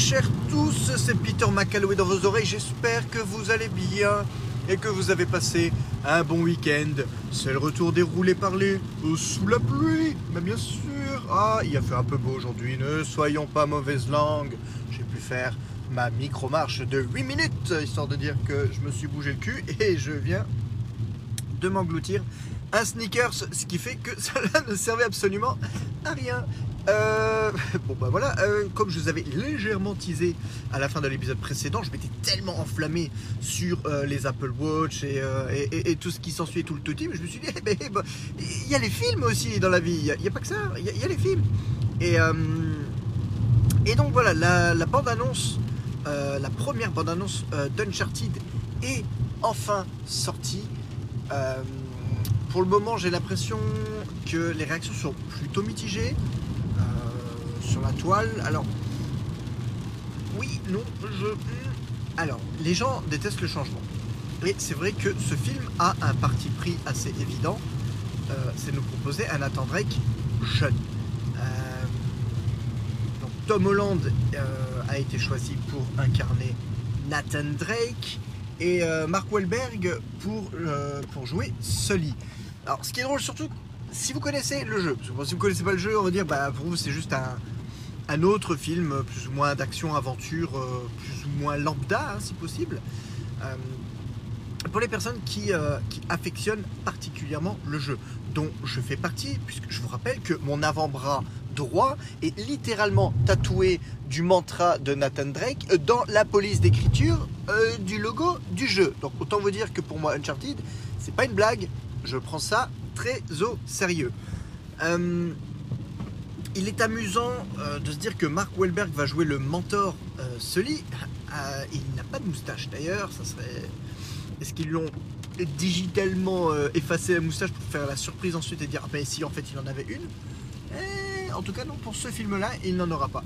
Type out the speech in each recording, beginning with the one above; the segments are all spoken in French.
chers tous, c'est Peter McCalloway dans vos oreilles. J'espère que vous allez bien et que vous avez passé un bon week-end. C'est le retour des roulés parlés euh, sous la pluie, mais bien sûr. Ah, il a fait un peu beau aujourd'hui, ne soyons pas mauvaise langue. J'ai pu faire ma micro-marche de 8 minutes, histoire de dire que je me suis bougé le cul et je viens de m'engloutir un sneakers, ce qui fait que cela ne servait absolument à rien. Euh, bon bah voilà, euh, comme je vous avais légèrement teasé à la fin de l'épisode précédent, je m'étais tellement enflammé sur euh, les Apple Watch et, tout ce qui s'ensuit tout le tout je me suis dit, eh ben, eh ben, il y a les films aussi dans la vie, il n'y a, pas que ça, il y, a les films. Et, et donc voilà, la, la bande-annonce, la première bande-annonce d'Uncharted est enfin sortie. pour le moment, j'ai l'impression que les réactions sont plutôt mitigées sur la toile. Alors, oui, non, je. Alors, les gens détestent le changement. Et c'est vrai que ce film a un parti pris assez évident. Euh, c'est nous proposer un Nathan Drake jeune. Euh, donc Tom Holland euh, a été choisi pour incarner Nathan Drake et Mark Wahlberg pour, pour jouer Sully. Alors ce qui est drôle surtout, si vous connaissez le jeu, si vous connaissez pas le jeu, on va dire bah, pour vous c'est juste un, un autre film plus ou moins d'action-aventure, euh, plus ou moins lambda, hein, si possible. Euh, pour les personnes qui, euh, qui, affectionnent particulièrement le jeu, dont je fais partie, puisque je vous rappelle que mon avant-bras droit est littéralement tatoué du mantra de Nathan Drake dans la police d'écriture du logo du jeu. Donc autant vous dire que pour moi Uncharted, c'est pas une blague, je prends ça très au sérieux il est amusant euh, de se dire que Mark Wahlberg va jouer le mentor euh, Sully. Euh, il n'a pas de moustache d'ailleurs. Ça serait. Est-ce qu'ils l'ont digitalement effacé la moustache pour faire la surprise ensuite et dire ah ben si en fait il en avait une eh, En tout cas non, pour ce film-là, il n'en aura pas.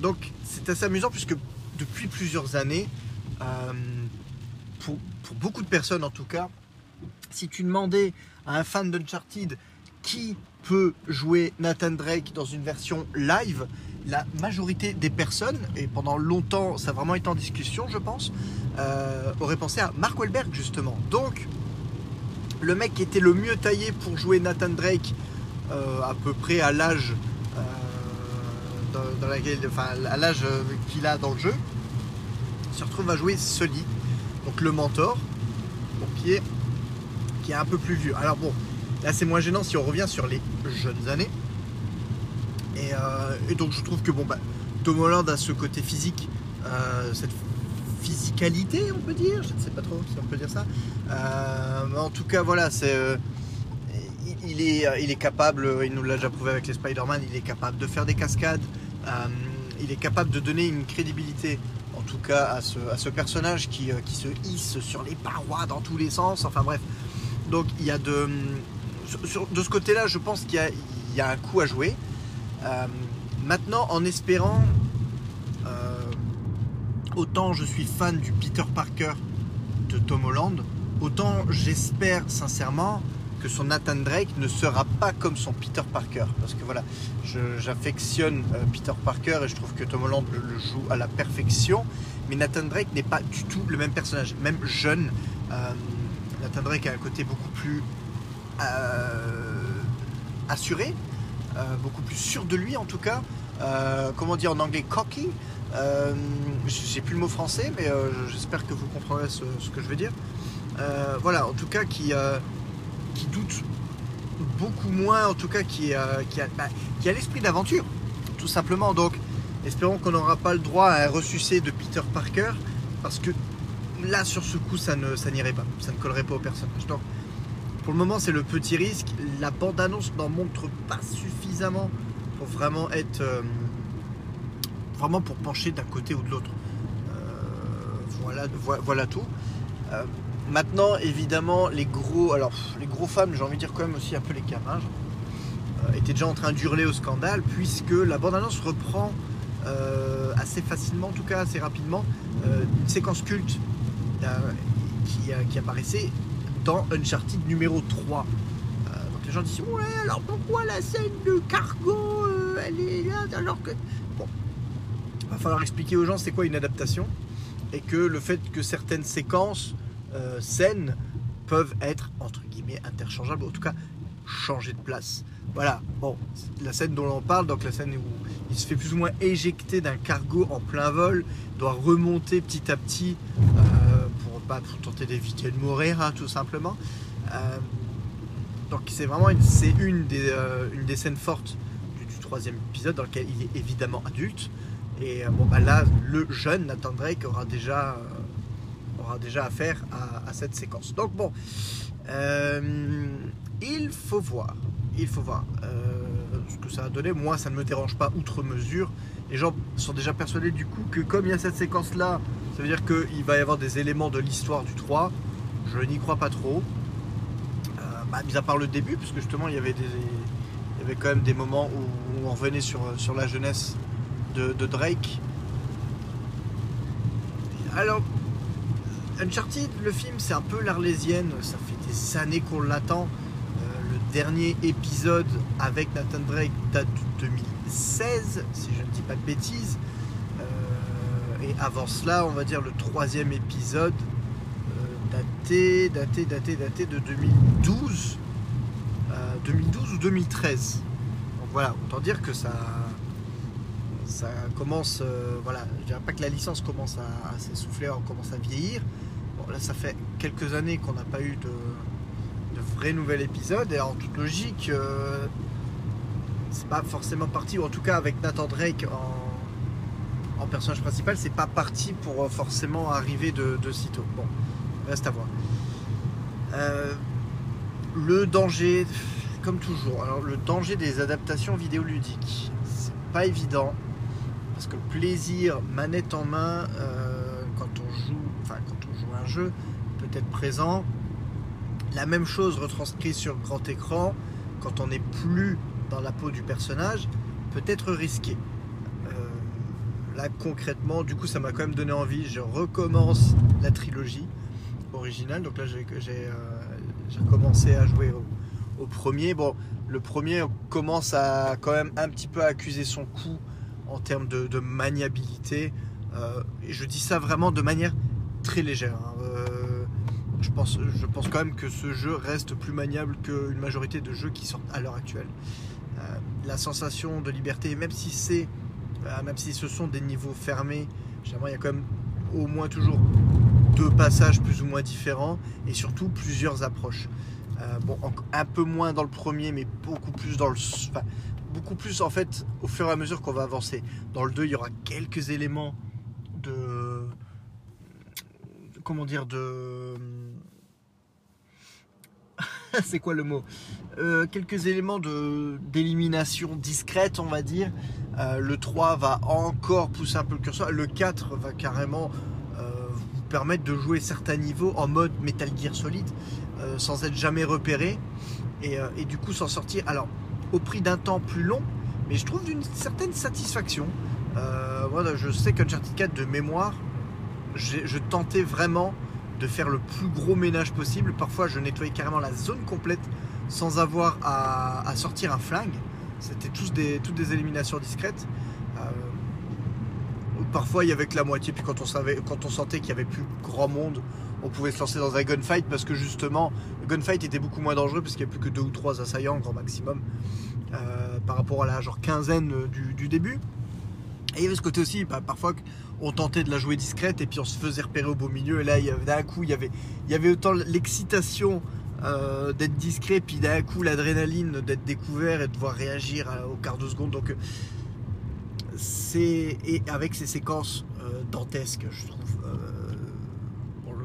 Donc c'est assez amusant puisque depuis plusieurs années, pour, pour beaucoup de personnes en tout cas, si tu demandais à un fan d'Uncharted qui peut jouer Nathan Drake dans une version live, la majorité des personnes, et pendant longtemps ça a vraiment été en discussion je pense, euh, auraient pensé à Mark Wahlberg justement. Donc le mec qui était le mieux taillé pour jouer Nathan Drake euh, à peu près à l'âge euh, dans, enfin, à l'âge qu'il a dans le jeu, se retrouve à jouer Sully, donc le mentor, qui est qui est un peu plus vieux. Alors bon, Là, c'est moins gênant si on revient sur les jeunes années. Euh, et, donc, je trouve que bon, bah, Tom Holland a ce côté physique, euh, cette physicalité, on peut dire. Je ne sais pas trop si on peut dire ça. Euh, mais en tout cas, voilà, c'est. il est, il est capable, il nous l'a déjà prouvé avec les Spider-Man, il est capable de faire des cascades, il est capable de donner une crédibilité, en tout cas à ce, à ce personnage qui, qui, se hisse sur les parois dans tous les sens, enfin bref. Donc il y a de, de ce côté-là, je pense qu'il y, a un coup à jouer. Euh, maintenant, en espérant, euh, autant je suis fan du Peter Parker de Tom Holland, autant j'espère sincèrement que son Nathan Drake ne sera pas comme son Peter Parker. Parce que voilà, j'affectionne euh, Peter Parker et je trouve que Tom Holland le, joue à la perfection. Mais Nathan Drake n'est pas du tout le même personnage, même jeune. Nathan Drake a un côté beaucoup plus assuré, euh, beaucoup plus sûr de lui en tout cas. Euh, comment dire en anglais cocky je sais plus le mot français, mais j'espère que vous comprendrez ce, que je veux dire. voilà, en tout cas, qui, qui doute beaucoup moins, en tout cas, qui, qui a, bah, qui a l'esprit d'aventure, tout simplement. Donc, espérons qu'on n'aura pas le droit à un ressucé de Peter Parker, parce que là, sur ce coup, ça ne ça n'irait pas, ça ne collerait pas au personnage. Donc, pour le moment, c'est le petit risque. La bande-annonce n'en montre pas suffisamment pour vraiment être. Euh, vraiment pour pencher d'un côté ou de l'autre. Euh, voilà, voilà tout. Euh, maintenant, évidemment, les gros. Alors, les gros fans, j'ai envie de dire quand même aussi un peu les gamins, étaient déjà en train d'hurler au scandale, puisque la bande-annonce reprend assez facilement, en tout cas assez rapidement, une séquence culte qui apparaissait dans Uncharted numéro 3. Euh, donc les gens disent Ouais, alors pourquoi la scène de cargo euh, elle est là alors que. Bon. va falloir expliquer aux gens c'est quoi une adaptation et que le fait que certaines séquences, euh, scènes, peuvent être entre guillemets interchangeables, en tout cas changer de place. Voilà, bon, la scène dont on parle, donc la scène où il se fait plus ou moins éjecter d'un cargo en plein vol, doit remonter petit à petit euh, pour, tenter d'éviter de mourir, tout simplement. Euh, donc c'est vraiment une, c'est une, des, euh, scènes fortes du, troisième épisode dans lequel il est évidemment adulte. Et bon, bah là, le jeune Nathan Drake aura déjà, aura déjà affaire à, cette séquence. Donc bon, il faut voir il faut voir euh, ce que ça a donné. Moi, ça ne me dérange pas outre mesure. Les gens sont déjà persuadés du coup que comme il y a cette séquence-là, ça veut dire qu'il va y avoir des éléments de l'histoire du 3. Je n'y crois pas trop. Euh, bah, mis à part le début, parce que justement, il y avait, quand même des moments où, on revenait sur, la jeunesse de, Drake. Alors, Uncharted, le film, c'est un peu l'arlésienne. Ça fait des années qu'on l'attend dernier épisode avec Nathan Drake date de 2016, si je ne dis pas de bêtises. Euh, et avant cela, on va dire le troisième épisode euh, daté, daté, daté, daté de 2012. 2012 euh, ou 2013. Donc voilà, autant dire que ça, ça commence. voilà, je dirais pas que la licence commence à, s'essouffler, on commence à vieillir. Bon, là, ça fait quelques années qu'on n'a pas eu de, vrai nouvel épisode. Et en toute logique, euh, c'est pas forcément parti, ou en tout cas avec Nathan Drake en, personnage principal, c'est pas parti pour euh, forcément arriver de, sitôt. Bon, reste à voir. Euh, le danger, comme toujours, alors le danger des adaptations vidéoludiques, c'est pas évident parce que le plaisir manette en main quand on joue, enfin quand on joue un jeu peut être présent, la même chose retranscrit sur grand écran, quand on n'est plus dans la peau du personnage, peut être risqué. Euh, là concrètement, du coup ça m'a quand même donné envie, je recommence la trilogie originale, donc là j'ai euh, commencé à jouer au, premier. Bon, le premier commence à quand même un petit peu accuser son coup en termes de, maniabilité. Euh, et je dis ça vraiment de manière très légère. Hein je pense, je pense quand même que ce jeu reste plus maniable qu'une majorité de jeux qui sortent à l'heure actuelle. Euh, la sensation de liberté, même si c'est, euh, même si ce sont des niveaux fermés, généralement il y a quand même au moins toujours deux passages plus ou moins différents et surtout plusieurs approches. Euh, bon, un peu moins dans le premier, mais beaucoup plus dans le, beaucoup plus en fait au fur et à mesure qu'on va avancer. Dans le 2, il y aura quelques éléments de comment dire de c'est quoi le mot euh, Quelques éléments d'élimination discrète, on va dire. Euh, le 3 va encore pousser un peu le curseur. Le 4 va carrément euh, vous permettre de jouer certains niveaux en mode Metal Gear Solid sans être jamais repéré. Et, du coup s'en sortir. Alors, au prix d'un temps plus long, mais je trouve d'une certaine satisfaction. voilà, je sais qu'Uncharted 4 de mémoire, je tentais vraiment de faire le plus gros ménage possible. Parfois, je nettoyais carrément la zone complète sans avoir à, sortir un flingue. C'était tous des, toutes des éliminations discrètes. Euh, parfois, il y avait que la moitié. Puis quand on, savait, quand on sentait qu'il y avait plus grand monde, on pouvait se lancer dans un gunfight parce que justement, le gunfight était beaucoup moins dangereux parce qu'il n'y avait plus que deux ou trois assaillants grand maximum euh, par rapport à la genre quinzaine du, du début. Et il y avait ce côté aussi, bah, parfois on tentait de la jouer discrète et puis on se faisait repérer au beau milieu. Et là, d'un coup, il y avait, il y avait autant l'excitation euh, d'être discret, puis d'un coup l'adrénaline d'être découvert et de devoir réagir au quart de seconde. Donc, c'est et avec ces séquences euh, dantesques, je trouve. Euh,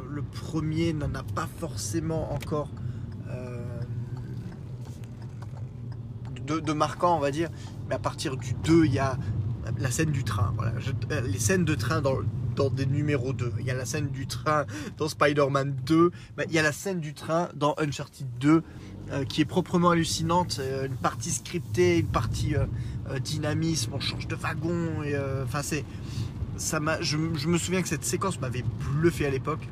le, premier n'en a pas forcément encore de, de, marquant, on va dire. Mais à partir du 2, il y a la scène du train. Voilà. Euh, les scènes de train dans, dans, des numéros 2. Il y a la scène du train dans Spider-Man 2. il y a la scène du train dans Uncharted 2 euh, qui est proprement hallucinante. Euh, une partie scriptée, une partie dynamisme, on change de wagon. Enfin, c'est. Ça je, me souviens que cette séquence m'avait bluffé à l'époque.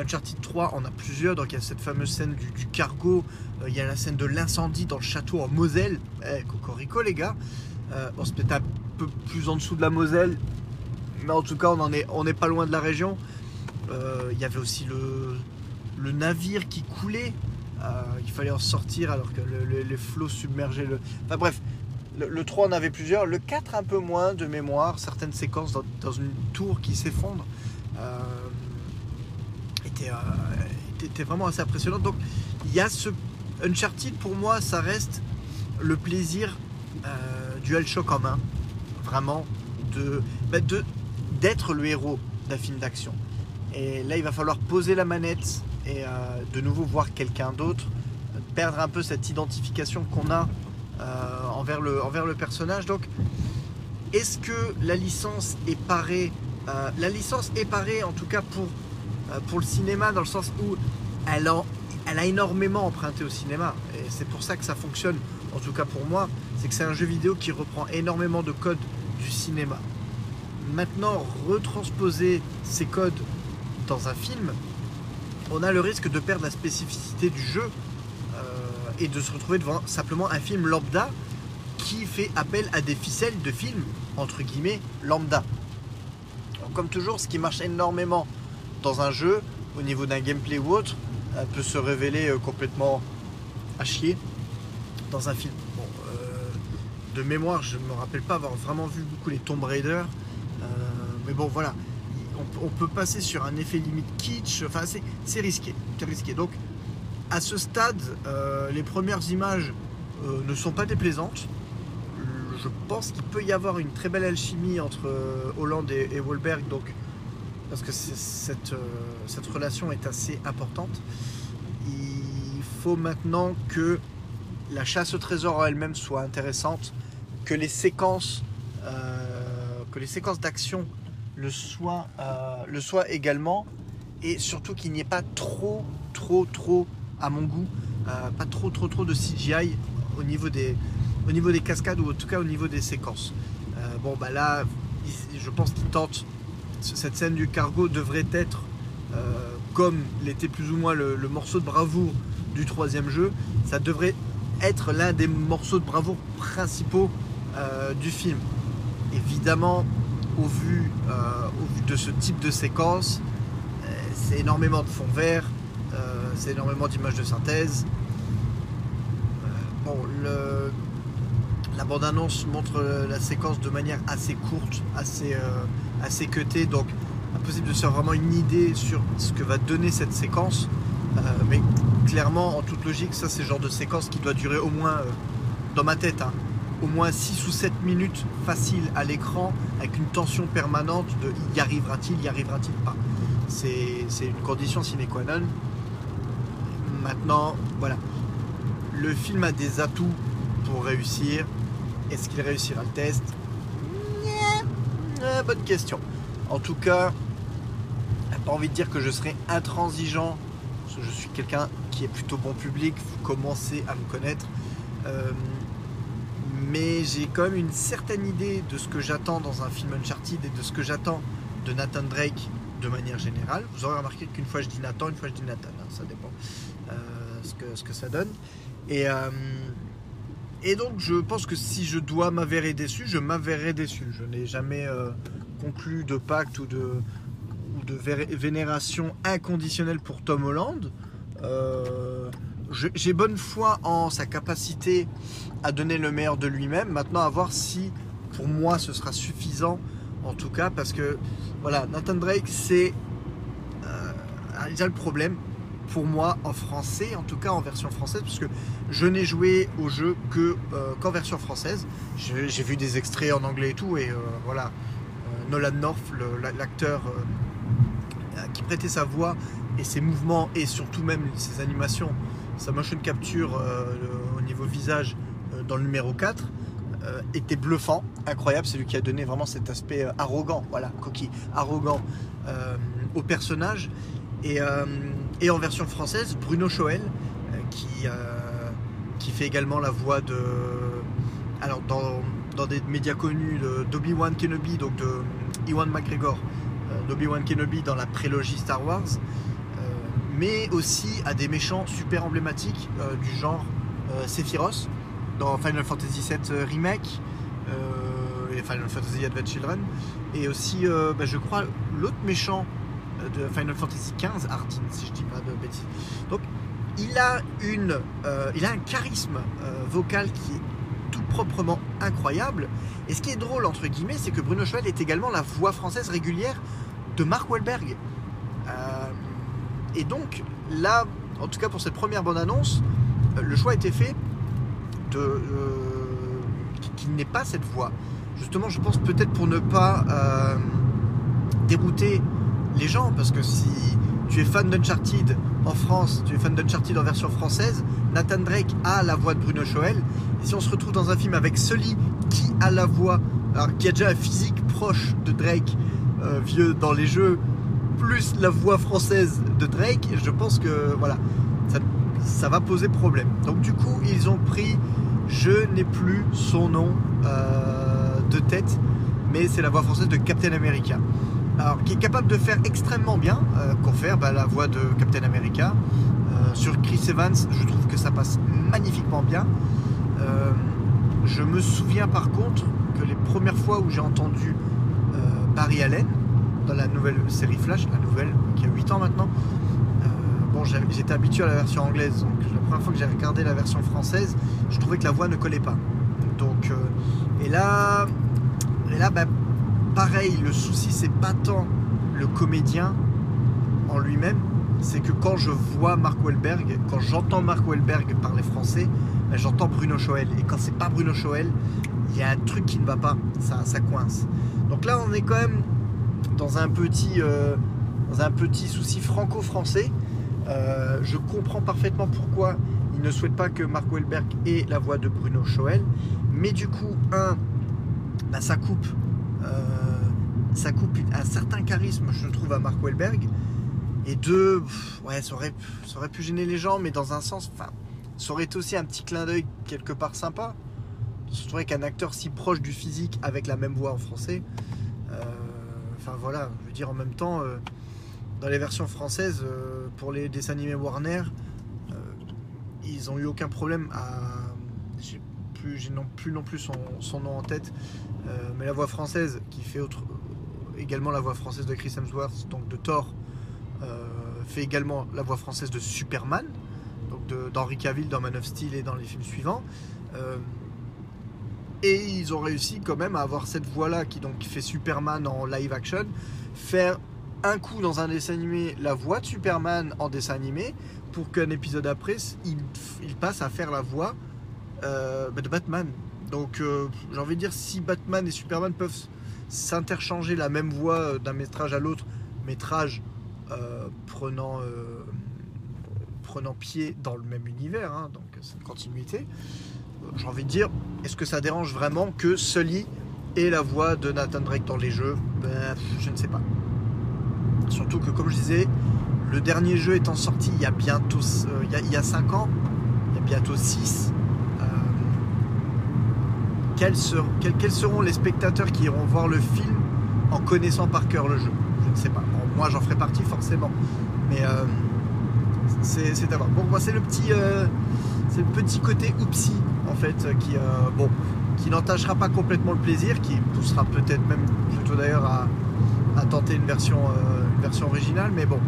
Uncharted 3 on a plusieurs, donc il y a cette fameuse scène du, cargo, il y a la scène de l'incendie dans le château en Moselle. Eh, cocorico les gars. bon, c'est peut-être un peu plus en dessous de la Moselle. Mais en tout cas, on n'est est pas loin de la région. Euh, Il y avait aussi le, navire qui coulait. Euh, il fallait en sortir alors que le- le- les flots submergeaient le. Enfin bref, le, le 3 on avait plusieurs. Le 4 un peu moins de mémoire. Certaines séquences dans, une tour qui s'effondre euh, étaient, euh, vraiment assez impressionnantes. Donc il y a ce Uncharted pour moi, ça reste le plaisir euh, DualShock en main. Vraiment de bah, de- d'être le héros d'un film d'action. Et là, il va falloir poser la manette et euh, de nouveau voir quelqu'un d'autre, perdre un peu cette identification qu'on a euh, envers, le, envers le personnage. Donc, est-ce que la licence est parée euh, La licence est parée, en tout cas pour, pour le cinéma, dans le sens où elle a, elle a énormément emprunté au cinéma. Et c'est pour ça que ça fonctionne, en tout cas pour moi. C'est que c'est un jeu vidéo qui reprend énormément de codes du cinéma. Maintenant, retransposer ces codes dans un film, on a le risque de perdre la spécificité du jeu euh, et de se retrouver devant simplement un film lambda qui fait appel à des ficelles de films, entre guillemets, lambda. Comme toujours, ce qui marche énormément dans un jeu, au niveau d'un gameplay ou autre, euh, peut se révéler euh, complètement à chier dans un film. De mémoire, je ne me rappelle pas avoir vraiment vu beaucoup les Tomb Raider, euh, mais bon, voilà on, peut passer sur un effet limite kitsch. Enfin, c'est, risqué. C'est risqué. Donc, à ce stade, euh, les premières images euh, ne sont pas déplaisantes. Je pense qu'il peut y avoir une très belle alchimie entre Hollande et, et donc, parce que cette, cette relation est assez importante. Il faut maintenant que la chasse au trésor en elle-même soit intéressante, que les séquences, euh, que les séquences d'action le soit, euh, le soit également, et surtout qu'il n'y ait pas trop, trop, trop, à mon goût, euh, pas trop, trop, trop de CGI au niveau des, au niveau des cascades ou en tout cas au niveau des séquences. Bon, bah là, je pense qu'il tente. Cette scène du cargo devrait être comme l'était plus ou moins le morceau de bravoure du troisième jeu. Ça devrait être l'un des morceaux de bravoure principaux euh, du film. Évidemment, au vu, euh, au vu de ce type de séquence, euh, c'est énormément de fond vert, c'est énormément d'images de synthèse. La bande-annonce montre la séquence de manière assez courte, assez, assez cutée, donc impossible de se faire vraiment une idée sur ce que va donner cette séquence. Mais clairement, en toute logique, ça c'est le genre de séquence qui doit durer au moins, dans ma tête, hein, au moins 6 ou 7 minutes facile à l'écran avec une tension permanente de y arrivera-t-il, y arrivera-t-il pas? C'est une condition sine qua non. Maintenant, voilà. Le film a des atouts pour réussir. Est-ce qu'il réussira le test? Euh, Bonne question. En tout cas, pas envie de dire que je serai intransigeant. Je suis quelqu'un qui est plutôt bon public. Vous commencez à me connaître. Euh, mais j'ai quand même une certaine idée de ce que j'attends dans un film Uncharted et de ce que j'attends de Nathan Drake de manière générale. Vous aurez remarqué qu'une fois je dis Nathan, une fois je dis Nathan, hein, ça dépend euh, ce, que, ça donne. Et, euh, et donc je pense que si je dois m'avérer déçu, je m'avèrerai déçu. Je n'ai jamais euh, conclu de pacte ou de, ou de vé- vénération inconditionnelle pour Tom Holland. J'ai bonne foi en sa capacité à donner le meilleur de lui-même. Maintenant, à voir si pour moi ce sera suffisant, en tout cas, parce que voilà, Nathan Drake, c'est euh, déjà le problème pour moi en français, en tout cas en version française, parce que je n'ai joué au jeu euh, qu'en version française. J'ai vu des extraits en anglais et tout, et euh, voilà, Euh, Nolan North, l'acteur qui prêtait sa voix et ses mouvements et surtout même ses animations, sa motion capture euh, au niveau visage euh, dans le numéro 4 euh, était bluffant, incroyable. C'est lui qui a donné vraiment cet aspect arrogant, voilà, coquille, arrogant au personnage. Et, en version française, Bruno Choel, qui, qui fait également la voix de. Alors, dans, dans des médias connus d'Obi-Wan Kenobi, donc de Ewan McGregor, d'Obi-Wan Kenobi dans la prélogie Star Wars, mais aussi à des méchants super emblématiques euh, du genre euh, Sephiroth dans Final Fantasy VII Remake, euh, et Final Fantasy Advent Children. Et aussi, euh, bah, je crois, l'autre méchant de Final Fantasy XV, Ardyn, si je dis pas de bêtises. Donc, il a, une, euh, il a un charisme euh, vocal qui est tout proprement incroyable. Et ce qui est drôle, entre guillemets, c'est que Bruno Choel est également la voix française régulière de Mark Wahlberg. Euh, et donc, là, en tout cas pour cette première bande-annonce, le choix a été fait de qu'il n'ait pas cette voix. Justement, je pense peut-être pour ne pas dérouter les gens, parce que si tu es fan d'Uncharted en France, tu es fan d'Uncharted en version française, Nathan Drake a la voix de Bruno Choel. Et si on se retrouve dans un film avec Sully qui a la voix, alors qui a déjà un physique proche de Drake, euh, vieux dans les jeux, plus la voix française de Drake, je pense que voilà, ça, va poser problème. Donc du coup, ils ont pris, je n'ai plus son nom euh, de tête, mais c'est la voix française de Captain America alors, qui est capable de faire extrêmement bien, euh, confère bah, la voix de Captain America. Euh, sur Chris Evans, je trouve que ça passe magnifiquement bien. Je me souviens par contre que les premières fois où j'ai entendu Barry Allen la nouvelle série Flash, la nouvelle qui a 8 ans maintenant, bon, j'étais habitué à la version anglaise, donc la première fois que j'ai regardé la version française, je trouvais que la voix ne collait pas. Donc, et là, et là, bah, pareil, le souci, c'est pas tant le comédien en lui-même, c'est que quand je vois Mark Wahlberg, quand j'entends Mark Wahlberg parler français, ben, j'entends Bruno Choel. Et quand c'est pas Bruno Choel, il y a un truc qui ne va pas, ça, ça coince. Donc là, on est quand même dans un petit, euh, dans un petit souci franco-français. Euh, je comprends parfaitement pourquoi il ne souhaite pas que Mark Wahlberg ait la voix de Bruno Choel. Mais du coup, un, ça coupe. Euh, ça coupe un certain charisme, je trouve, à Mark Wahlberg. Et deux, ouais, ça aurait, pu gêner les gens, mais dans un sens, ça aurait été aussi un petit clin d'œil quelque part sympa. Je trouvais qu'un acteur si proche du physique avec la même voix en français, enfin voilà, je veux dire en même temps, euh, dans les versions françaises, euh, pour les dessins animés Warner, ils ont eu aucun problème à. J'ai plus, non plus non plus son, nom en tête, mais la voix française qui fait également la voix française de Chris Hemsworth, donc de Thor, euh, fait également la voix française de Superman, donc d'Henri Cavill dans Man of Steel et dans les films suivants. Euh, et ils ont réussi quand même à avoir cette voix-là qui donc fait Superman en live action, faire un coup dans un dessin animé la voix de Superman en dessin animé, pour qu'un épisode après, il, passe à faire la voix euh, de Batman. Donc j'ai envie de dire, si Batman et Superman peuvent s'interchanger la même voix euh, d'un métrage à l'autre, métrage euh, prenant, euh, prenant pied dans le même univers, hein, donc c'est une continuité. J'ai envie de dire, est-ce que ça dérange vraiment que Sully ait la voix de Nathan Drake dans les jeux? Ben, Je ne sais pas. Surtout que, comme je disais, le dernier jeu étant sorti il y a bientôt a, il y a 5 ans, il y a bientôt 6, quels, seront les spectateurs qui iront voir le film en connaissant par cœur le jeu? Je ne sais pas. moi, j'en ferai partie forcément. Mais euh, c'est à voir. Bon, moi, c'est le petit, euh, le petit côté oupsi en fait qui, euh, bon, qui n'entachera pas complètement le plaisir, qui poussera peut-être même plutôt d'ailleurs à, tenter une version, une version originale. Mais bon,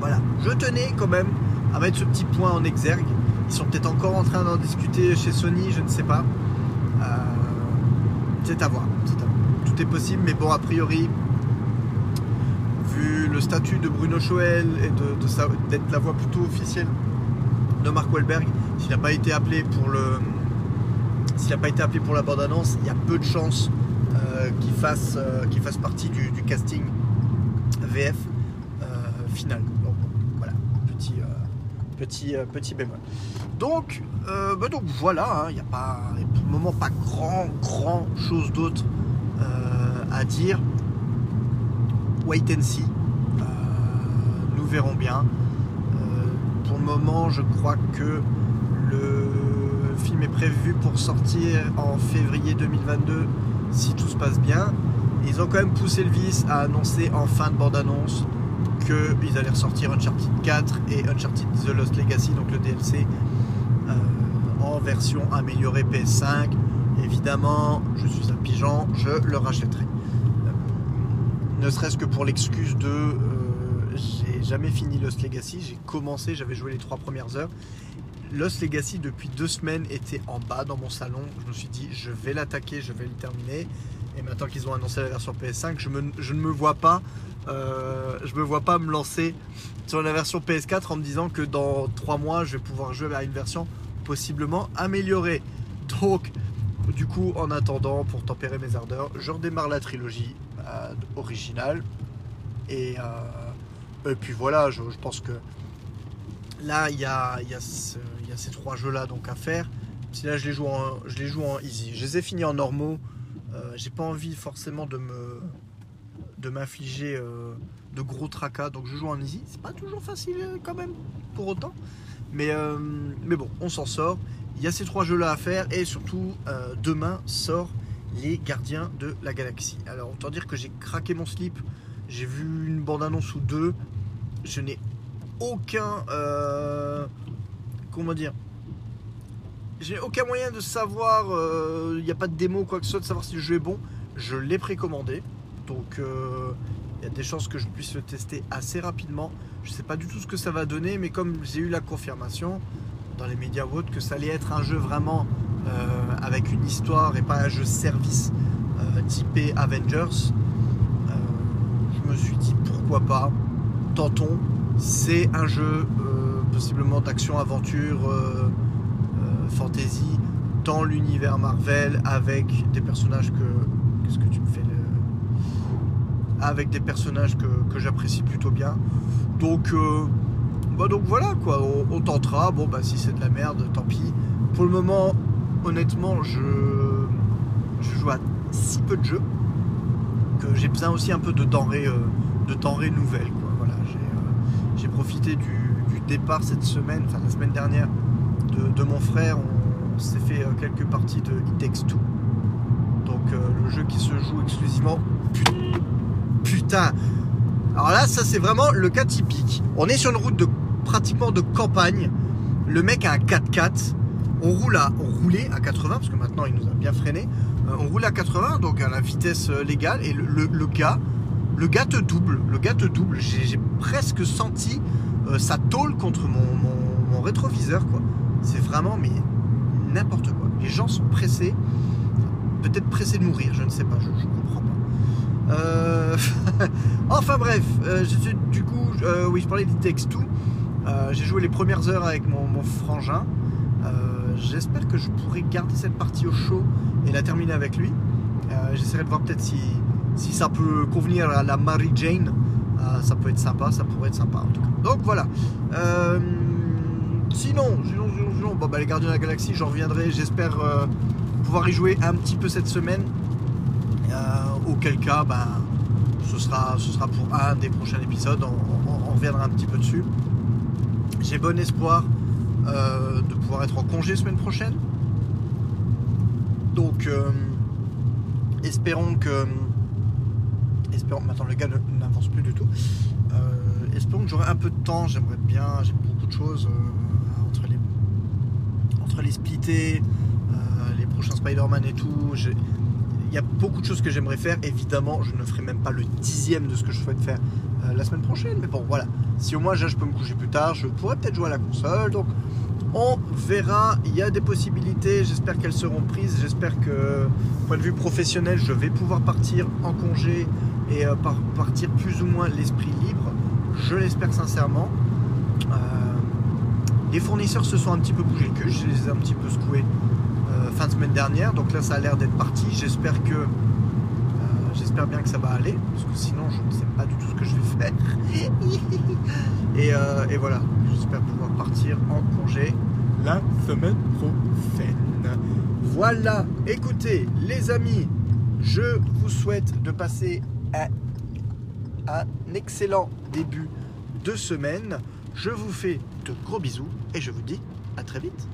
voilà. Je tenais quand même à mettre ce petit point en exergue. Ils sont peut-être encore en train d'en discuter chez Sony, je ne sais pas. Euh, c'est à, voir, Tout est possible, mais bon, a priori, vu le statut de Bruno Choel et d'être la voix plutôt officielle de Mark Wahlberg, s'il n'a pas été appelé pour le, s'il n'a pas été appelé pour la bande-annonce, il y a peu de chances euh, qu'il fasse, euh, fasse partie du, casting VF final. Donc voilà, petit, petit, petit bémol. Donc, euh, bah voilà, il hein, n'y a pas, pour le moment pas grand, grand chose d'autre euh, à dire. Wait and see. Euh, nous verrons bien. pour le moment, je crois que est prévu pour sortir en février 2022 si tout se passe bien. Ils ont quand même poussé le vice à annoncer en fin de bande-annonce qu'ils allaient ressortir Uncharted 4 et Uncharted The Lost Legacy, donc le DLC version améliorée PS5, évidemment, je suis un pigeon, je le rachèterai. Euh, ne serait-ce que pour l'excuse de euh, j'ai jamais fini Lost Legacy, j'ai commencé, j'avais joué les trois premières heures. Lost Legacy depuis deux semaines était en bas dans mon salon. Je me suis dit je vais l'attaquer, je vais le terminer. Et maintenant qu'ils ont annoncé la version PS5, je, ne me vois pas, euh, je me vois pas me lancer sur la version PS4 en me disant que dans trois mois je vais pouvoir jouer à une version possiblement améliorée. Donc, du coup, en attendant, pour tempérer mes ardeurs, je redémarre la trilogie euh, originale. Euh, et, puis voilà, je, pense que là, il y a, ces trois jeux-là donc à faire. Si là, je les joue en, easy. Je les ai finis en normaux. Euh, j'ai pas envie forcément de m'infliger euh, de gros tracas, donc je joue en easy. C'est pas toujours facile euh, quand même, pour autant. Mais, mais bon, on s'en sort. Il y a ces trois jeux-là à faire et surtout, demain sort les Gardiens de la Galaxie. Alors, autant dire que j'ai craqué mon slip. J'ai vu une bande-annonce ou deux. Je n'ai aucun. comment dire j'ai aucun moyen de savoir, il euh, n'y a pas de démo quoi que ce soit, de savoir si le jeu est bon. Je l'ai précommandé, donc il euh, y a des chances que je puisse le tester assez rapidement. Je ne sais pas du tout ce que ça va donner, mais comme j'ai eu la confirmation dans les médias ou que ça allait être un jeu vraiment euh, avec une histoire et pas un jeu service typé Avengers, je me suis dit pourquoi pas, tentons. C'est un jeu possiblement d'action-aventure fantasy dans l'univers Marvel avec des personnages que. Qu'est-ce que tu me fais Avec des personnages que, j'apprécie plutôt bien. Donc, euh, bah voilà quoi, on, tentera. Bon, bah si c'est de la merde, tant pis. Pour le moment, honnêtement, je, joue à si peu de jeux que j'ai besoin aussi un peu de denrées, euh, de denrées nouvelles. Quoi. Voilà, j'ai, euh, du, départ cette semaine, enfin la semaine dernière, de, mon frère, on, s'est fait euh, quelques parties de It Takes Two. Donc euh, le jeu qui se joue exclusivement. Putain Alors là, ça c'est vraiment le cas typique. On est sur une route de pratiquement de campagne. Le mec a un 4x4. On roule à, on roulait à 80 parce que maintenant il nous a bien freiné. Euh, on roule à 80 donc à la vitesse légale et le, gars, le gars te double. Le gars te double. J'ai presque senti sa tôle contre mon, mon rétroviseur quoi. C'est vraiment mais n'importe quoi. Les gens sont pressés, peut-être pressés de mourir, je ne sais pas, je, ne comprends pas. Euh, enfin bref, euh, du coup, euh, oui, je parlais du texte tout. J'ai joué les premières heures avec mon, frangin. J'espère que je pourrai garder cette partie au chaud et la terminer avec lui. J'essaierai de voir peut-être si, si ça peut convenir à la Mary Jane. ça peut être sympa, ça pourrait être sympa en tout cas. Donc voilà. Sinon, sinon, sinon, bah, les Gardiens de la Galaxie, j'en reviendrai. J'espère euh, pouvoir y jouer un petit peu cette semaine. Euh, auquel cas, bah, ce, sera, ce sera pour un des prochains épisodes. On, reviendra un petit peu dessus. J'ai bon espoir euh, de pouvoir être en congé semaine prochaine. Donc, espérons que. Maintenant, le gars n'avance plus du tout. espérons que j'aurai un peu de temps. J'aimerais bien. J'ai beaucoup de choses les splittés, euh, les prochains Spider-Man et tout. Il y a beaucoup de choses que j'aimerais faire. Évidemment, je ne ferai même pas le dixième de ce que je souhaite faire euh, la semaine prochaine. Mais bon, voilà. Si au moins je peux me coucher plus tard, je pourrais peut-être jouer à la console. Donc, on verra. Il y a des possibilités. J'espère qu'elles seront prises. J'espère que, point de vue professionnel, je vais pouvoir partir en congé et euh, partir plus ou moins l'esprit libre. Je l'espère sincèrement. Les fournisseurs se sont un petit peu bougés le cul, je les ai un petit peu secoués euh, fin de semaine dernière, donc là ça a l'air d'être parti. J'espère que euh, j'espère bien que ça va aller, parce que sinon je ne sais pas du tout ce que je vais faire. Euh, et, voilà, j'espère pouvoir partir en congé la semaine prochaine. Voilà, écoutez les amis, je vous souhaite de passer un excellent début de semaine. Je vous fais de gros bisous et je vous dis à très vite.